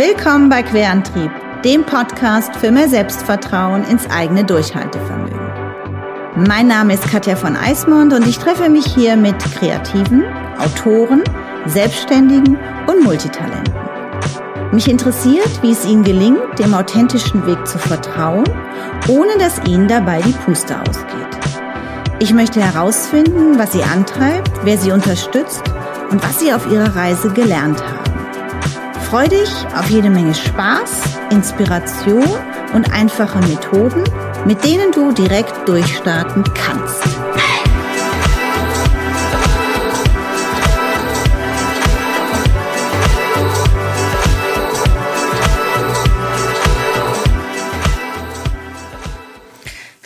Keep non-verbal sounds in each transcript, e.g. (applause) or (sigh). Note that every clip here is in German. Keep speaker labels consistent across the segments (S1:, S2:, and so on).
S1: Willkommen bei Querantrieb, dem Podcast für mehr Selbstvertrauen ins eigene Durchhaltevermögen. Mein Name ist Katja von Eismond und ich treffe mich hier mit Kreativen, Autoren, Selbstständigen und Multitalenten. Mich interessiert, wie es ihnen gelingt, dem authentischen Weg zu vertrauen, ohne dass ihnen dabei die Puste ausgeht. Ich möchte herausfinden, was sie antreibt, wer sie unterstützt und was sie auf ihrer Reise gelernt haben. Freu dich auf jede Menge Spaß, Inspiration und einfache Methoden, mit denen du direkt durchstarten kannst.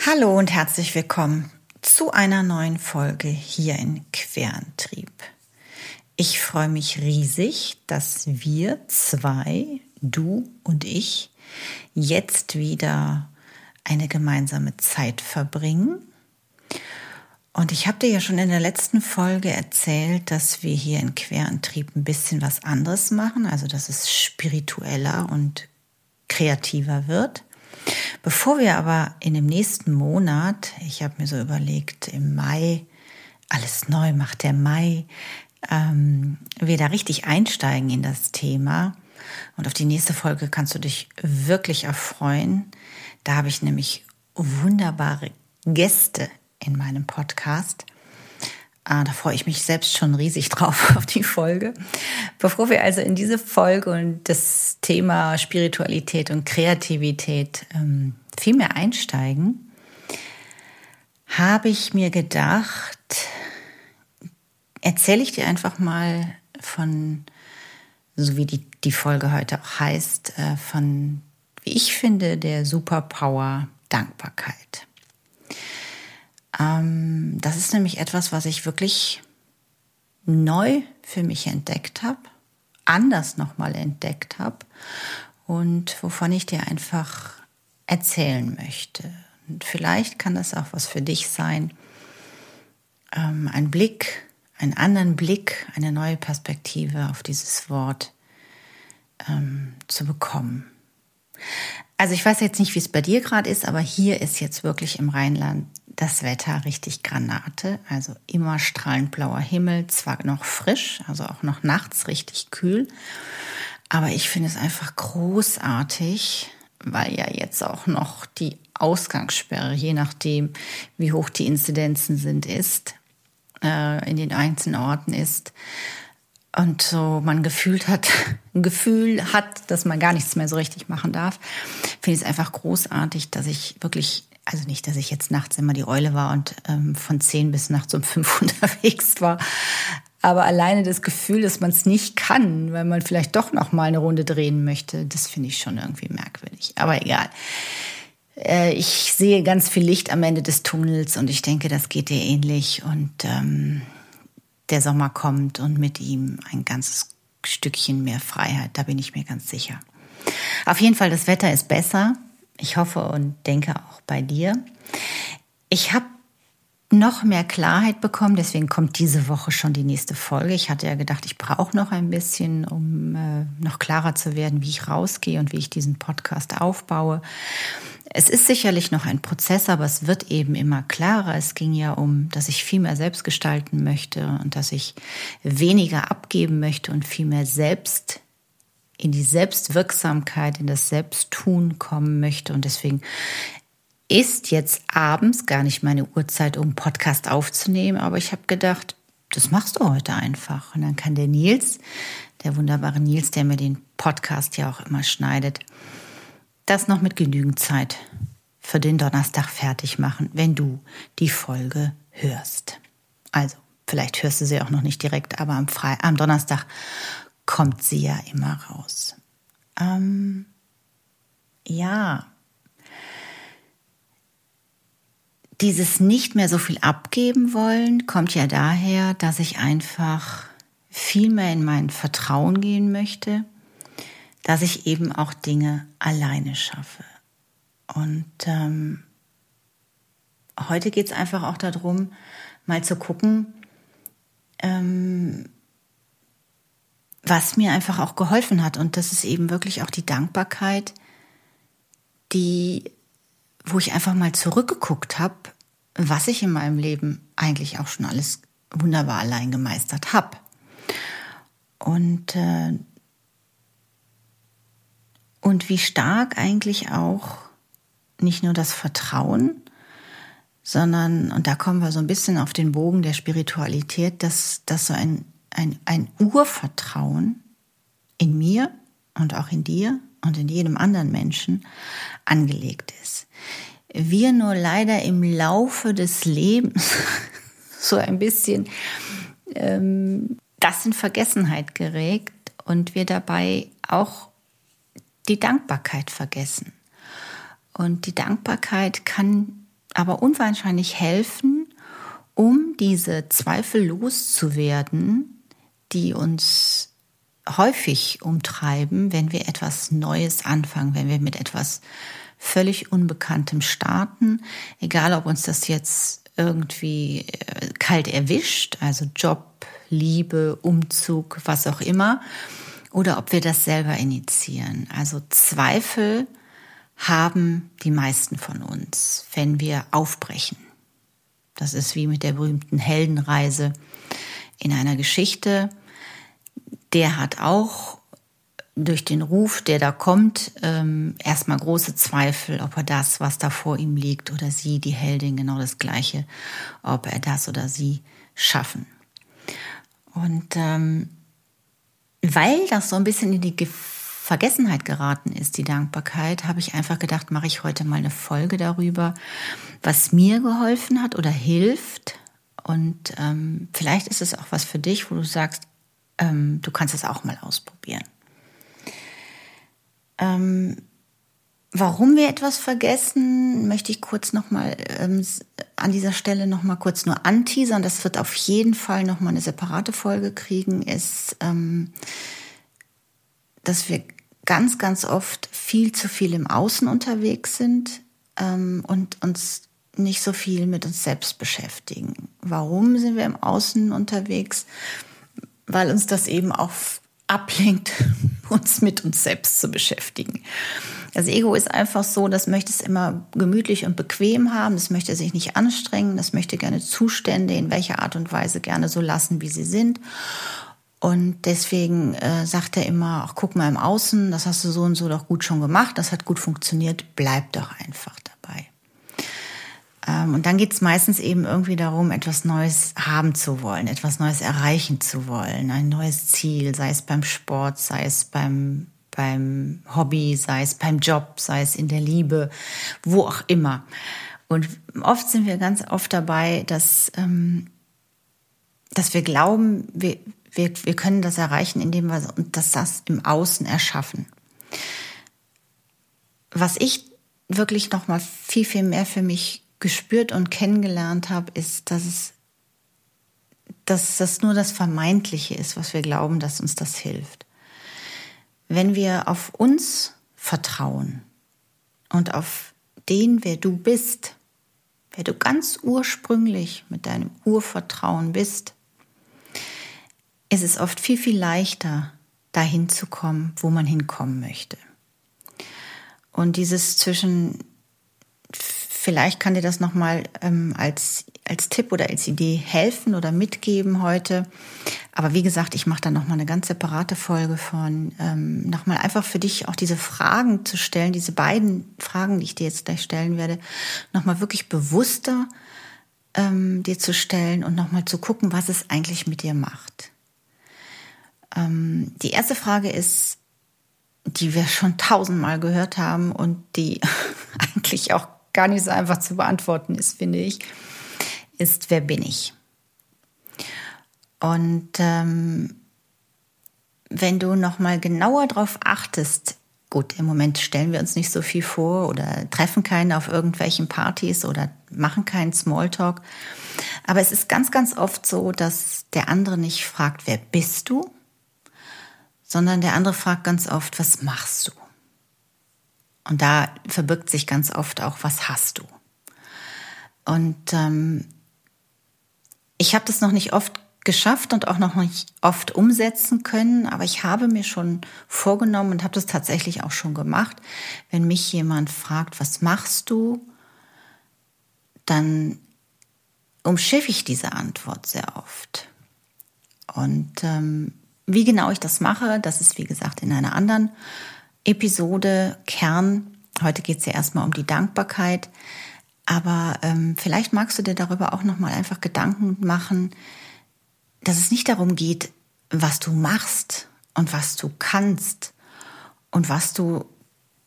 S1: Hallo und herzlich willkommen zu einer neuen Folge hier in Querantrieb. Ich freue mich riesig, dass wir zwei, du und ich, jetzt wieder eine gemeinsame Zeit verbringen. Und ich habe dir ja schon in der letzten Folge erzählt, dass wir hier in Querantrieb ein bisschen was anderes machen, also dass es spiritueller und kreativer wird. Bevor wir aber in dem nächsten Monat, ich habe mir so überlegt, im Mai, alles neu macht der Mai, ähm, wir da richtig einsteigen in das Thema. Und auf die nächste Folge kannst du dich wirklich erfreuen. Da habe ich nämlich wunderbare Gäste in meinem Podcast. Ah, da freue ich mich selbst schon riesig (laughs) drauf auf die Folge. Bevor wir also in diese Folge und das Thema Spiritualität und Kreativität ähm, viel mehr einsteigen, habe ich mir gedacht, erzähle ich dir einfach mal von, so wie die, die Folge heute auch heißt, äh, von, wie ich finde, der Superpower Dankbarkeit. Ähm, das ist nämlich etwas, was ich wirklich neu für mich entdeckt habe, anders nochmal entdeckt habe und wovon ich dir einfach erzählen möchte. Und vielleicht kann das auch was für dich sein. Ähm, ein Blick einen anderen Blick, eine neue Perspektive auf dieses Wort ähm, zu bekommen. Also ich weiß jetzt nicht, wie es bei dir gerade ist, aber hier ist jetzt wirklich im Rheinland das Wetter richtig Granate. Also immer strahlend blauer Himmel, zwar noch frisch, also auch noch nachts richtig kühl. Aber ich finde es einfach großartig, weil ja jetzt auch noch die Ausgangssperre, je nachdem, wie hoch die Inzidenzen sind, ist äh, in den einzelnen Orten ist und so man gefühlt hat, (laughs) ein Gefühl hat, dass man gar nichts mehr so richtig machen darf, finde ich es einfach großartig, dass ich wirklich, also nicht, dass ich jetzt nachts immer die Eule war und ähm, von zehn bis nachts um fünf (laughs) unterwegs war, aber alleine das Gefühl, dass man es nicht kann, weil man vielleicht doch noch mal eine Runde drehen möchte, das finde ich schon irgendwie merkwürdig. Aber egal. Äh, ich sehe ganz viel Licht am Ende des Tunnels und ich denke, das geht dir ähnlich. Und ähm, der Sommer kommt und mit ihm ein ganzes Stückchen mehr Freiheit, da bin ich mir ganz sicher. Auf jeden Fall, das Wetter ist besser. Ich hoffe und denke auch bei dir. Ich habe noch mehr Klarheit bekommen. Deswegen kommt diese Woche schon die nächste Folge. Ich hatte ja gedacht, ich brauche noch ein bisschen, um äh, noch klarer zu werden, wie ich rausgehe und wie ich diesen Podcast aufbaue. Es ist sicherlich noch ein Prozess, aber es wird eben immer klarer. Es ging ja um, dass ich viel mehr selbst gestalten möchte und dass ich weniger abgeben möchte und viel mehr selbst in die Selbstwirksamkeit, in das Selbsttun kommen möchte. Und deswegen ist jetzt abends gar nicht meine Uhrzeit, um Podcast aufzunehmen, aber ich habe gedacht, das machst du heute einfach. Und dann kann der Nils, der wunderbare Nils, der mir den Podcast ja auch immer schneidet, das noch mit genügend Zeit für den Donnerstag fertig machen, wenn du die Folge hörst. Also, vielleicht hörst du sie auch noch nicht direkt, aber am, Fre am Donnerstag kommt sie ja immer raus. Ähm, ja, dieses nicht mehr so viel abgeben wollen kommt ja daher, dass ich einfach viel mehr in mein Vertrauen gehen möchte, dass ich eben auch Dinge alleine schaffe. Und ähm, heute geht es einfach auch darum, mal zu gucken, ähm, was mir einfach auch geholfen hat. Und das ist eben wirklich auch die Dankbarkeit, die, wo ich einfach mal zurückgeguckt habe, was ich in meinem Leben eigentlich auch schon alles wunderbar allein gemeistert habe. Und, äh, und wie stark eigentlich auch nicht nur das Vertrauen, sondern, und da kommen wir so ein bisschen auf den Bogen der Spiritualität, dass, dass so ein, ein, ein Urvertrauen in mir und auch in dir und in jedem anderen Menschen angelegt ist. Wir nur leider im Laufe des Lebens (laughs) so ein bisschen ähm, das in Vergessenheit geregt und wir dabei auch die Dankbarkeit vergessen. Und die Dankbarkeit kann aber unwahrscheinlich helfen, um diese Zweifel loszuwerden, die uns häufig umtreiben, wenn wir etwas Neues anfangen, wenn wir mit etwas völlig Unbekanntem starten, egal ob uns das jetzt irgendwie äh, kalt erwischt, also Job, Liebe, Umzug, was auch immer, oder ob wir das selber initiieren. Also Zweifel haben die meisten von uns, wenn wir aufbrechen. Das ist wie mit der berühmten Heldenreise in einer Geschichte. Der hat auch durch den Ruf, der da kommt, ähm, erstmal große Zweifel, ob er das, was da vor ihm liegt, oder sie, die Heldin, genau das Gleiche, ob er das oder sie schaffen. Und ähm, weil das so ein bisschen in die Vergessenheit geraten ist, die Dankbarkeit, habe ich einfach gedacht, mache ich heute mal eine Folge darüber, was mir geholfen hat oder hilft. Und ähm, vielleicht ist es auch was für dich, wo du sagst, ähm, du kannst es auch mal ausprobieren. Ähm, warum wir etwas vergessen, möchte ich kurz noch mal ähm, an dieser Stelle noch mal kurz nur anteasern. Das wird auf jeden Fall noch mal eine separate Folge kriegen. Ist, ähm, dass wir ganz, ganz oft viel zu viel im Außen unterwegs sind ähm, und uns nicht so viel mit uns selbst beschäftigen. Warum sind wir im Außen unterwegs? Weil uns das eben auch ablenkt, (laughs) uns mit uns selbst zu beschäftigen. Das Ego ist einfach so, das möchte es immer gemütlich und bequem haben, das möchte sich nicht anstrengen, das möchte gerne Zustände in welcher Art und Weise gerne so lassen, wie sie sind. Und deswegen äh, sagt er immer, ach, guck mal im Außen, das hast du so und so doch gut schon gemacht, das hat gut funktioniert, bleib doch einfach dabei. Ähm, und dann geht es meistens eben irgendwie darum, etwas Neues haben zu wollen, etwas Neues erreichen zu wollen, ein neues Ziel, sei es beim Sport, sei es beim, beim Hobby, sei es beim Job, sei es in der Liebe, wo auch immer. Und oft sind wir ganz oft dabei, dass, ähm, dass wir glauben, wir, wir, wir können das erreichen, indem wir das, das im Außen erschaffen. Was ich wirklich noch mal viel, viel mehr für mich gespürt und kennengelernt habe, ist, dass es dass das nur das Vermeintliche ist, was wir glauben, dass uns das hilft. Wenn wir auf uns vertrauen und auf den, wer du bist, wer du ganz ursprünglich mit deinem Urvertrauen bist, ist es oft viel, viel leichter, dahin zu kommen, wo man hinkommen möchte. Und dieses zwischen Vielleicht kann dir das nochmal ähm, als, als Tipp oder als Idee helfen oder mitgeben heute. Aber wie gesagt, ich mache da nochmal eine ganz separate Folge von, ähm, nochmal einfach für dich auch diese Fragen zu stellen, diese beiden Fragen, die ich dir jetzt gleich stellen werde, nochmal wirklich bewusster ähm, dir zu stellen und nochmal zu gucken, was es eigentlich mit dir macht. Ähm, die erste Frage ist, die wir schon tausendmal gehört haben und die (laughs) eigentlich auch gar nicht so einfach zu beantworten ist, finde ich, ist, wer bin ich? Und ähm, wenn du noch mal genauer darauf achtest, gut, im Moment stellen wir uns nicht so viel vor oder treffen keinen auf irgendwelchen Partys oder machen keinen Smalltalk. Aber es ist ganz, ganz oft so, dass der andere nicht fragt, wer bist du, sondern der andere fragt ganz oft, was machst du? Und da verbirgt sich ganz oft auch, was hast du? Und ähm, ich habe das noch nicht oft geschafft und auch noch nicht oft umsetzen können, aber ich habe mir schon vorgenommen und habe das tatsächlich auch schon gemacht. Wenn mich jemand fragt, was machst du, dann umschiffe ich diese Antwort sehr oft. Und ähm, wie genau ich das mache, das ist wie gesagt in einer anderen Episode Kern. Heute geht es ja erstmal um die Dankbarkeit. Aber ähm, vielleicht magst du dir darüber auch nochmal einfach Gedanken machen, dass es nicht darum geht, was du machst und was du kannst und was du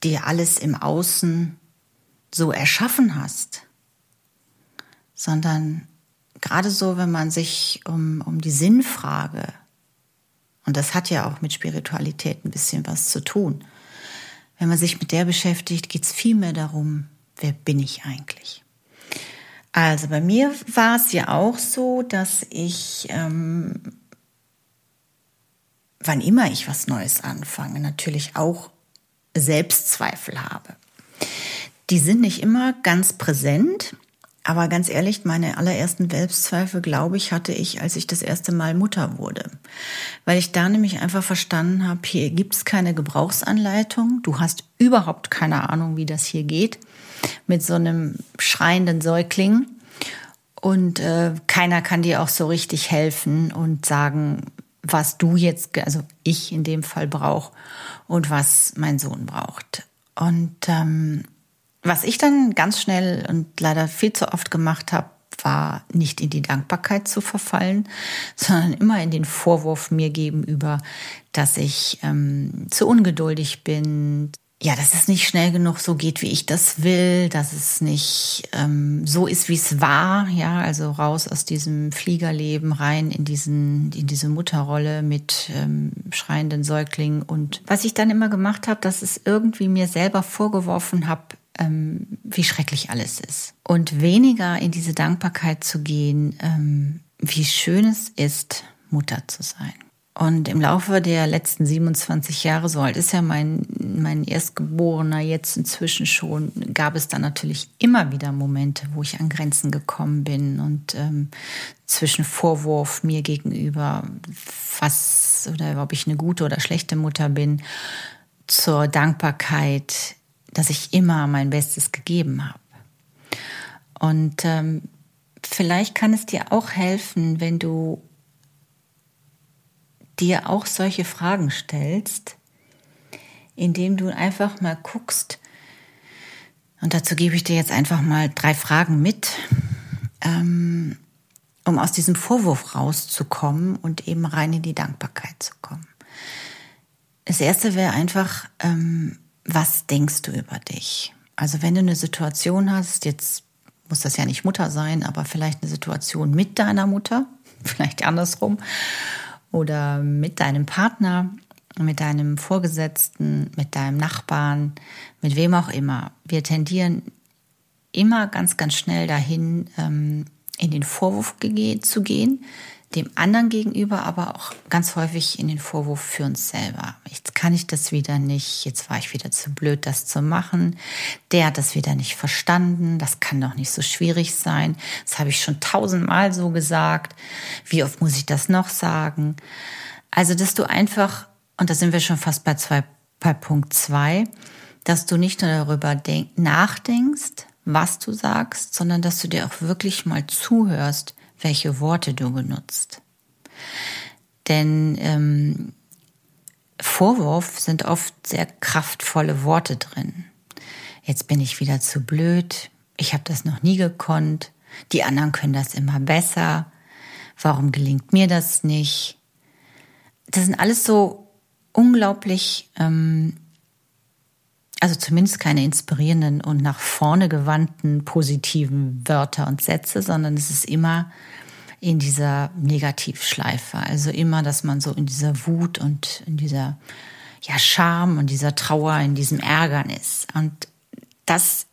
S1: dir alles im Außen so erschaffen hast, sondern gerade so, wenn man sich um, um die Sinnfrage, und das hat ja auch mit Spiritualität ein bisschen was zu tun, wenn man sich mit der beschäftigt, geht es vielmehr darum, wer bin ich eigentlich? Also bei mir war es ja auch so, dass ich, ähm, wann immer ich was Neues anfange, natürlich auch Selbstzweifel habe. Die sind nicht immer ganz präsent, aber ganz ehrlich, meine allerersten Selbstzweifel, glaube ich, hatte ich, als ich das erste Mal Mutter wurde. Weil ich da nämlich einfach verstanden habe, hier gibt es keine Gebrauchsanleitung, du hast überhaupt keine Ahnung, wie das hier geht mit so einem schreienden Säugling. Und äh, keiner kann dir auch so richtig helfen und sagen, was du jetzt, also ich in dem Fall brauche und was mein Sohn braucht. Und ähm, was ich dann ganz schnell und leider viel zu oft gemacht habe, war nicht in die Dankbarkeit zu verfallen, (laughs) sondern immer in den Vorwurf mir gegenüber, dass ich ähm, zu ungeduldig bin, ja, dass es nicht schnell genug so geht, wie ich das will, dass es nicht ähm, so ist, wie es war, ja, also raus aus diesem Fliegerleben rein in diesen in diese Mutterrolle mit ähm, schreienden Säuglingen und was ich dann immer gemacht habe, dass es irgendwie mir selber vorgeworfen habe, ähm, wie schrecklich alles ist und weniger in diese Dankbarkeit zu gehen, ähm, wie schön es ist, Mutter zu sein. Und im Laufe der letzten 27 Jahre, so alt ist ja mein, mein Erstgeborener jetzt inzwischen schon, gab es dann natürlich immer wieder Momente, wo ich an Grenzen gekommen bin und ähm, zwischen Vorwurf mir gegenüber, was oder ob ich eine gute oder schlechte Mutter bin, zur Dankbarkeit, dass ich immer mein Bestes gegeben habe. Und ähm, vielleicht kann es dir auch helfen, wenn du dir auch solche Fragen stellst, indem du einfach mal guckst, und dazu gebe ich dir jetzt einfach mal drei Fragen mit, ähm, um aus diesem Vorwurf rauszukommen und eben rein in die Dankbarkeit zu kommen. Das erste wäre einfach, ähm, was denkst du über dich? Also wenn du eine Situation hast, jetzt muss das ja nicht Mutter sein, aber vielleicht eine Situation mit deiner Mutter, (laughs) vielleicht andersrum, oder mit deinem Partner, mit deinem Vorgesetzten, mit deinem Nachbarn, mit wem auch immer. Wir tendieren immer ganz, ganz schnell dahin, ähm, in den Vorwurf zu gehen, dem anderen gegenüber, aber auch ganz häufig in den Vorwurf für uns selber. Jetzt kann ich das wieder nicht, jetzt war ich wieder zu blöd, das zu machen. Der hat das wieder nicht verstanden, das kann doch nicht so schwierig sein. Das habe ich schon tausendmal so gesagt. Wie oft muss ich das noch sagen? Also, dass du einfach, und da sind wir schon fast bei, zwei, bei Punkt zwei, dass du nicht nur darüber denk, nachdenkst, was du sagst, sondern dass du dir auch wirklich mal zuhörst, welche Worte du benutzt. Denn ähm, Vorwurf sind oft sehr kraftvolle Worte drin. Jetzt bin ich wieder zu blöd, ich habe das noch nie gekonnt, die anderen können das immer besser, warum gelingt mir das nicht? Das sind alles so unglaublich ähm, also zumindest keine inspirierenden und nach vorne gewandten positiven Wörter und Sätze, sondern es ist immer in dieser Negativschleife. Also immer, dass man so in dieser Wut und in dieser ja, Scham und dieser Trauer, in diesem Ärgern ist. Und das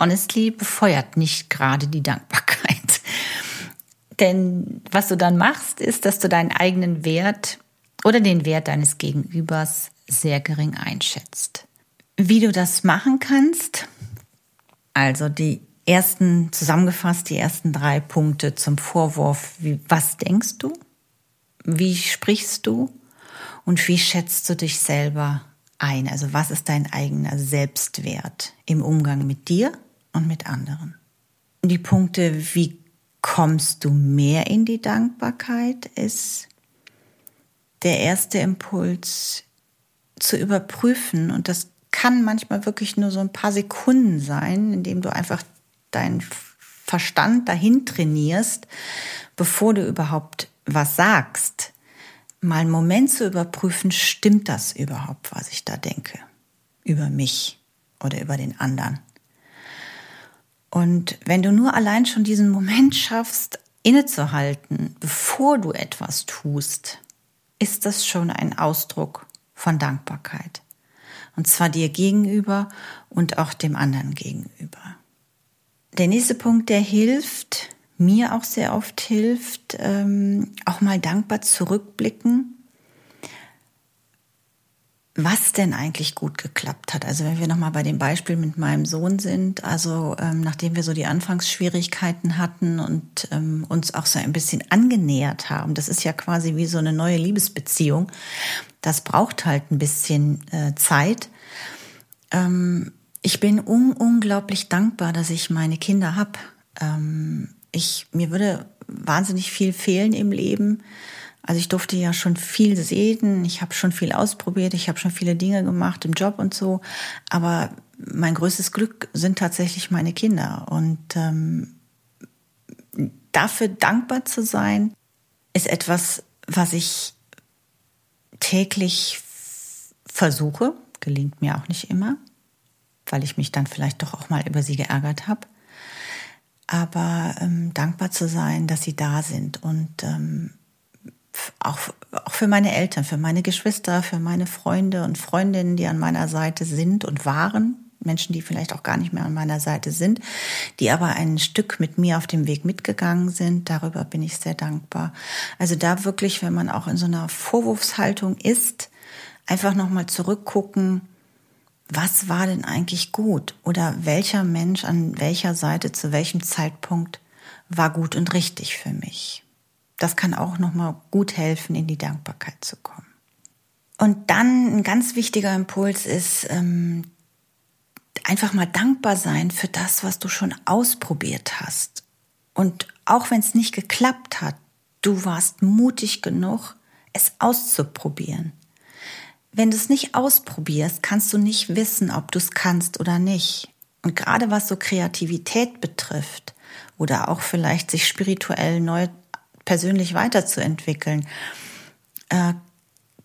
S1: honestly befeuert nicht gerade die Dankbarkeit. (laughs) Denn was du dann machst, ist, dass du deinen eigenen Wert oder den Wert deines Gegenübers sehr gering einschätzt. Wie du das machen kannst, also die ersten, zusammengefasst, die ersten drei Punkte zum Vorwurf, wie, was denkst du? Wie sprichst du und wie schätzt du dich selber ein? Also was ist dein eigener Selbstwert im Umgang mit dir und mit anderen? Die Punkte, wie kommst du mehr in die Dankbarkeit, ist der erste Impuls zu überprüfen. Und das kann manchmal wirklich nur so ein paar Sekunden sein, indem du einfach deinen Verstand dahin trainierst, bevor du überhaupt was sagst, mal einen Moment zu überprüfen, stimmt das überhaupt, was ich da denke, über mich oder über den anderen. Und wenn du nur allein schon diesen Moment schaffst, innezuhalten, bevor du etwas tust, ist das schon ein Ausdruck von Dankbarkeit. Und zwar dir gegenüber und auch dem anderen gegenüber. Der nächste Punkt, der hilft, mir auch sehr oft hilft, ähm, auch mal dankbar zurückblicken was denn eigentlich gut geklappt hat. Also wenn wir nochmal bei dem Beispiel mit meinem Sohn sind, also ähm, nachdem wir so die Anfangsschwierigkeiten hatten und ähm, uns auch so ein bisschen angenähert haben, das ist ja quasi wie so eine neue Liebesbeziehung, das braucht halt ein bisschen äh, Zeit. Ähm, ich bin un unglaublich dankbar, dass ich meine Kinder habe. Ähm, ich, mir würde wahnsinnig viel fehlen im Leben also ich durfte ja schon viel sehen, ich habe schon viel ausprobiert, ich habe schon viele Dinge gemacht im Job und so. Aber mein größtes Glück sind tatsächlich meine Kinder. Und ähm, dafür dankbar zu sein, ist etwas, was ich täglich versuche. Gelingt mir auch nicht immer, weil ich mich dann vielleicht doch auch mal über sie geärgert habe. Aber ähm, dankbar zu sein, dass sie da sind und ähm, auch, auch für meine Eltern, für meine Geschwister, für meine Freunde und Freundinnen, die an meiner Seite sind und waren. Menschen, die vielleicht auch gar nicht mehr an meiner Seite sind, die aber ein Stück mit mir auf dem Weg mitgegangen sind. Darüber bin ich sehr dankbar. Also da wirklich, wenn man auch in so einer Vorwurfshaltung ist, einfach nochmal zurückgucken, was war denn eigentlich gut? Oder welcher Mensch an welcher Seite zu welchem Zeitpunkt war gut und richtig für mich? Das kann auch nochmal gut helfen, in die Dankbarkeit zu kommen. Und dann ein ganz wichtiger Impuls ist, ähm, einfach mal dankbar sein für das, was du schon ausprobiert hast. Und auch wenn es nicht geklappt hat, du warst mutig genug, es auszuprobieren. Wenn du es nicht ausprobierst, kannst du nicht wissen, ob du es kannst oder nicht. Und gerade was so Kreativität betrifft oder auch vielleicht sich spirituell neu persönlich weiterzuentwickeln, äh,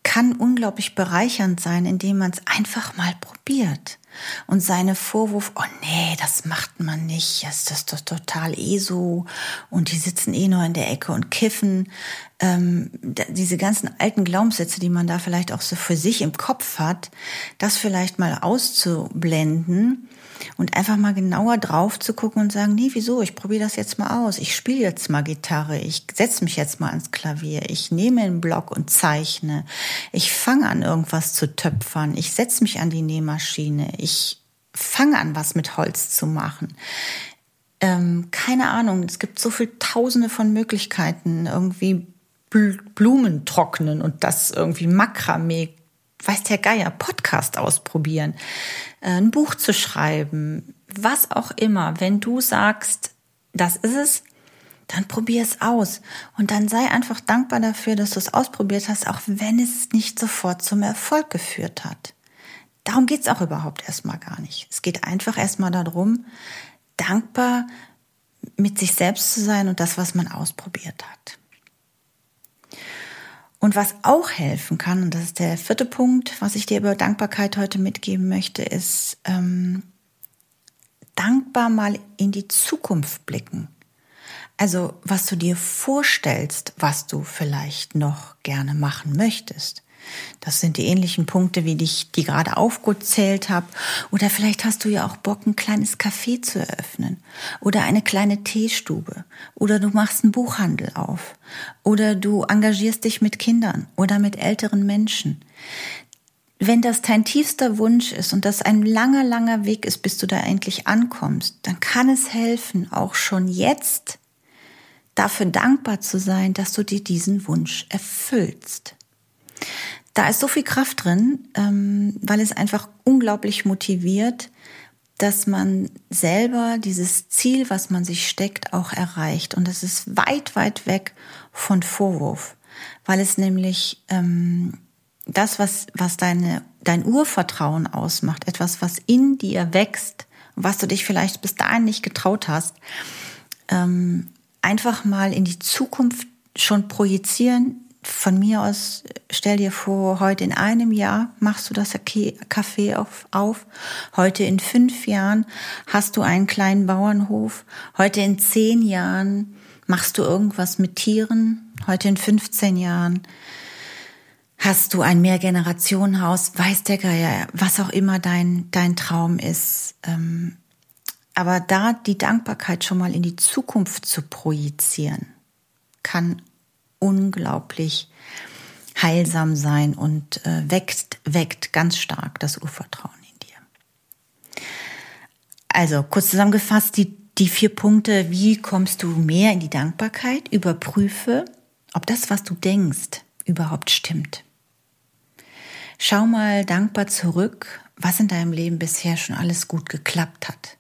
S1: kann unglaublich bereichernd sein, indem man es einfach mal probiert. Und seine Vorwurf, oh nee, das macht man nicht, das ist doch total eh so und die sitzen eh nur in der Ecke und kiffen. Ähm, diese ganzen alten Glaubenssätze, die man da vielleicht auch so für sich im Kopf hat, das vielleicht mal auszublenden und einfach mal genauer drauf zu gucken und sagen, nee, wieso, ich probiere das jetzt mal aus, ich spiele jetzt mal Gitarre, ich setze mich jetzt mal ans Klavier, ich nehme einen Block und zeichne, ich fange an irgendwas zu töpfern, ich setze mich an die Nähmaschine, ich fange an, was mit Holz zu machen. Ähm, keine Ahnung, es gibt so viele Tausende von Möglichkeiten, irgendwie Blumen trocknen und das irgendwie Makramee weiß der Geier, Podcast ausprobieren, äh, ein Buch zu schreiben, was auch immer. Wenn du sagst, das ist es, dann probier es aus. Und dann sei einfach dankbar dafür, dass du es ausprobiert hast, auch wenn es nicht sofort zum Erfolg geführt hat. Darum geht's auch überhaupt erstmal gar nicht. Es geht einfach erstmal darum, dankbar mit sich selbst zu sein und das, was man ausprobiert hat. Und was auch helfen kann, und das ist der vierte Punkt, was ich dir über Dankbarkeit heute mitgeben möchte, ist ähm, dankbar mal in die Zukunft blicken. Also was du dir vorstellst, was du vielleicht noch gerne machen möchtest. Das sind die ähnlichen Punkte, wie ich die gerade aufgezählt habe. Oder vielleicht hast du ja auch Bock, ein kleines Café zu eröffnen. Oder eine kleine Teestube. Oder du machst einen Buchhandel auf. Oder du engagierst dich mit Kindern oder mit älteren Menschen. Wenn das dein tiefster Wunsch ist und das ein langer, langer Weg ist, bis du da endlich ankommst, dann kann es helfen, auch schon jetzt dafür dankbar zu sein, dass du dir diesen Wunsch erfüllst. Da ist so viel Kraft drin, ähm, weil es einfach unglaublich motiviert, dass man selber dieses Ziel, was man sich steckt, auch erreicht. Und es ist weit, weit weg von Vorwurf, weil es nämlich ähm, das, was, was deine, dein Urvertrauen ausmacht, etwas, was in dir wächst, was du dich vielleicht bis dahin nicht getraut hast, ähm, einfach mal in die Zukunft schon projizieren. Von mir aus, stell dir vor, heute in einem Jahr machst du das Café auf, auf. Heute in fünf Jahren hast du einen kleinen Bauernhof. Heute in zehn Jahren machst du irgendwas mit Tieren. Heute in 15 Jahren hast du ein Mehrgenerationenhaus, weiß der Geier, was auch immer dein, dein Traum ist. Ähm, aber da die Dankbarkeit schon mal in die Zukunft zu projizieren, kann unglaublich heilsam sein und äh, weckt, weckt ganz stark das Urvertrauen in dir. Also kurz zusammengefasst, die, die vier Punkte, wie kommst du mehr in die Dankbarkeit? Überprüfe, ob das, was du denkst, überhaupt stimmt. Schau mal dankbar zurück, was in deinem Leben bisher schon alles gut geklappt hat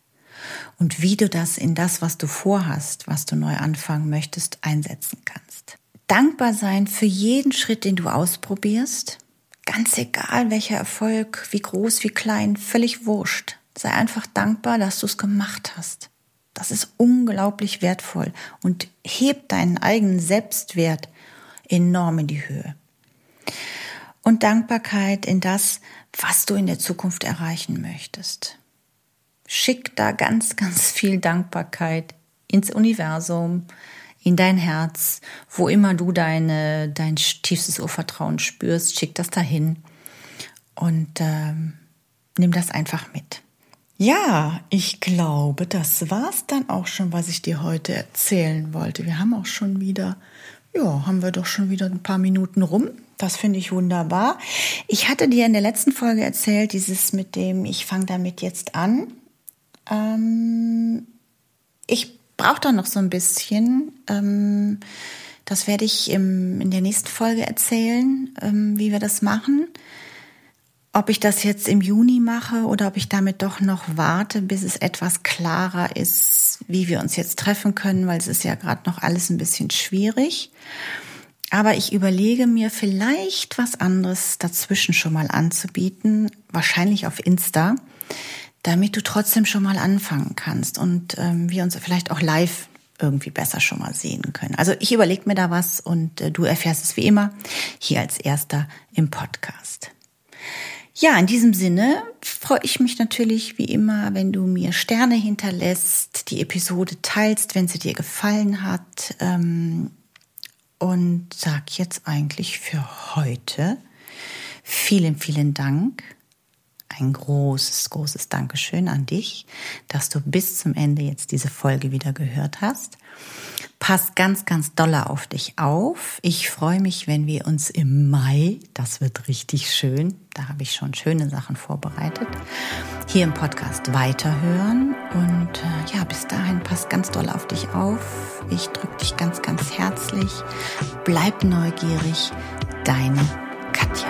S1: und wie du das in das, was du vorhast, was du neu anfangen möchtest, einsetzen kannst. Dankbar sein für jeden Schritt, den du ausprobierst, ganz egal welcher Erfolg, wie groß, wie klein, völlig wurscht. Sei einfach dankbar, dass du es gemacht hast. Das ist unglaublich wertvoll und hebt deinen eigenen Selbstwert enorm in die Höhe und Dankbarkeit in das, was du in der Zukunft erreichen möchtest. Schick da ganz, ganz viel Dankbarkeit ins Universum, in dein Herz, wo immer du deine, dein tiefstes Urvertrauen spürst, schick das dahin und ähm, nimm das einfach mit. Ja, ich glaube, das war's dann auch schon, was ich dir heute erzählen wollte. Wir haben auch schon wieder, ja, haben wir doch schon wieder ein paar Minuten rum. Das finde ich wunderbar. Ich hatte dir in der letzten Folge erzählt, dieses mit dem, ich fange damit jetzt an. Ähm, ich brauche da noch so ein bisschen. Ähm, das werde ich im, in der nächsten Folge erzählen, ähm, wie wir das machen. Ob ich das jetzt im Juni mache oder ob ich damit doch noch warte, bis es etwas klarer ist, wie wir uns jetzt treffen können, weil es ist ja gerade noch alles ein bisschen schwierig. Aber ich überlege mir vielleicht was anderes dazwischen schon mal anzubieten, wahrscheinlich auf Insta, damit du trotzdem schon mal anfangen kannst und ähm, wir uns vielleicht auch live irgendwie besser schon mal sehen können. Also ich überlege mir da was und äh, du erfährst es wie immer hier als erster im Podcast. Ja, in diesem Sinne freue ich mich natürlich wie immer, wenn du mir Sterne hinterlässt, die Episode teilst, wenn sie dir gefallen hat. Ähm, und sag jetzt eigentlich für heute vielen, vielen Dank. Ein großes, großes Dankeschön an dich, dass du bis zum Ende jetzt diese Folge wieder gehört hast. Pass ganz, ganz doller auf dich auf. Ich freue mich, wenn wir uns im Mai, das wird richtig schön, da habe ich schon schöne Sachen vorbereitet, hier im Podcast weiterhören. Und äh, ja, bis dahin pass ganz doll auf dich auf. Ich drücke dich ganz, ganz herzlich. Bleib neugierig. Deine Katja.